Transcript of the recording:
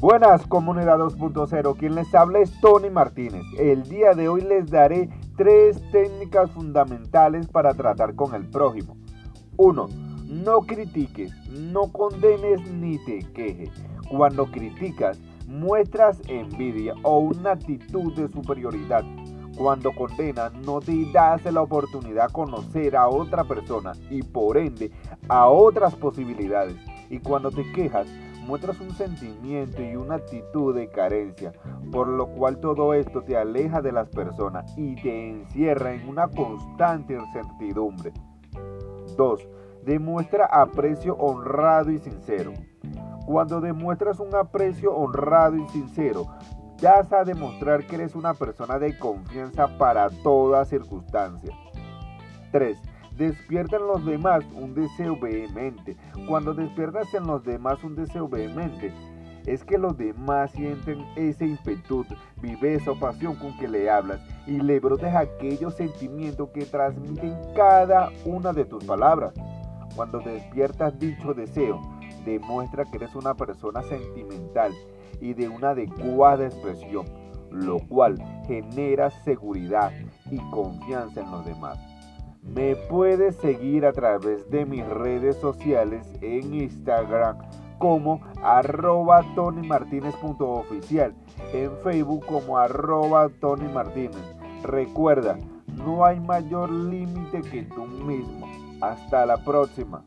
Buenas comunidad 2.0, quien les habla es Tony Martínez. El día de hoy les daré tres técnicas fundamentales para tratar con el prójimo. 1. No critiques, no condenes ni te quejes. Cuando criticas, muestras envidia o una actitud de superioridad. Cuando condenas, no te das la oportunidad de conocer a otra persona y por ende a otras posibilidades. Y cuando te quejas, muestras un sentimiento y una actitud de carencia, por lo cual todo esto te aleja de las personas y te encierra en una constante incertidumbre. 2. Demuestra aprecio honrado y sincero. Cuando demuestras un aprecio honrado y sincero, das a demostrar que eres una persona de confianza para toda circunstancia. 3 despierta en los demás un deseo vehemente. Cuando despiertas en los demás un deseo vehemente, es que los demás sienten ese impetu, viveza o pasión con que le hablas y le brotes aquellos sentimientos que transmiten cada una de tus palabras. Cuando despiertas dicho deseo, demuestra que eres una persona sentimental y de una adecuada expresión, lo cual genera seguridad y confianza en los demás. Me puedes seguir a través de mis redes sociales en Instagram como arroba tonymartinez.oficial, en Facebook como arroba Tony Recuerda, no hay mayor límite que tú mismo. Hasta la próxima.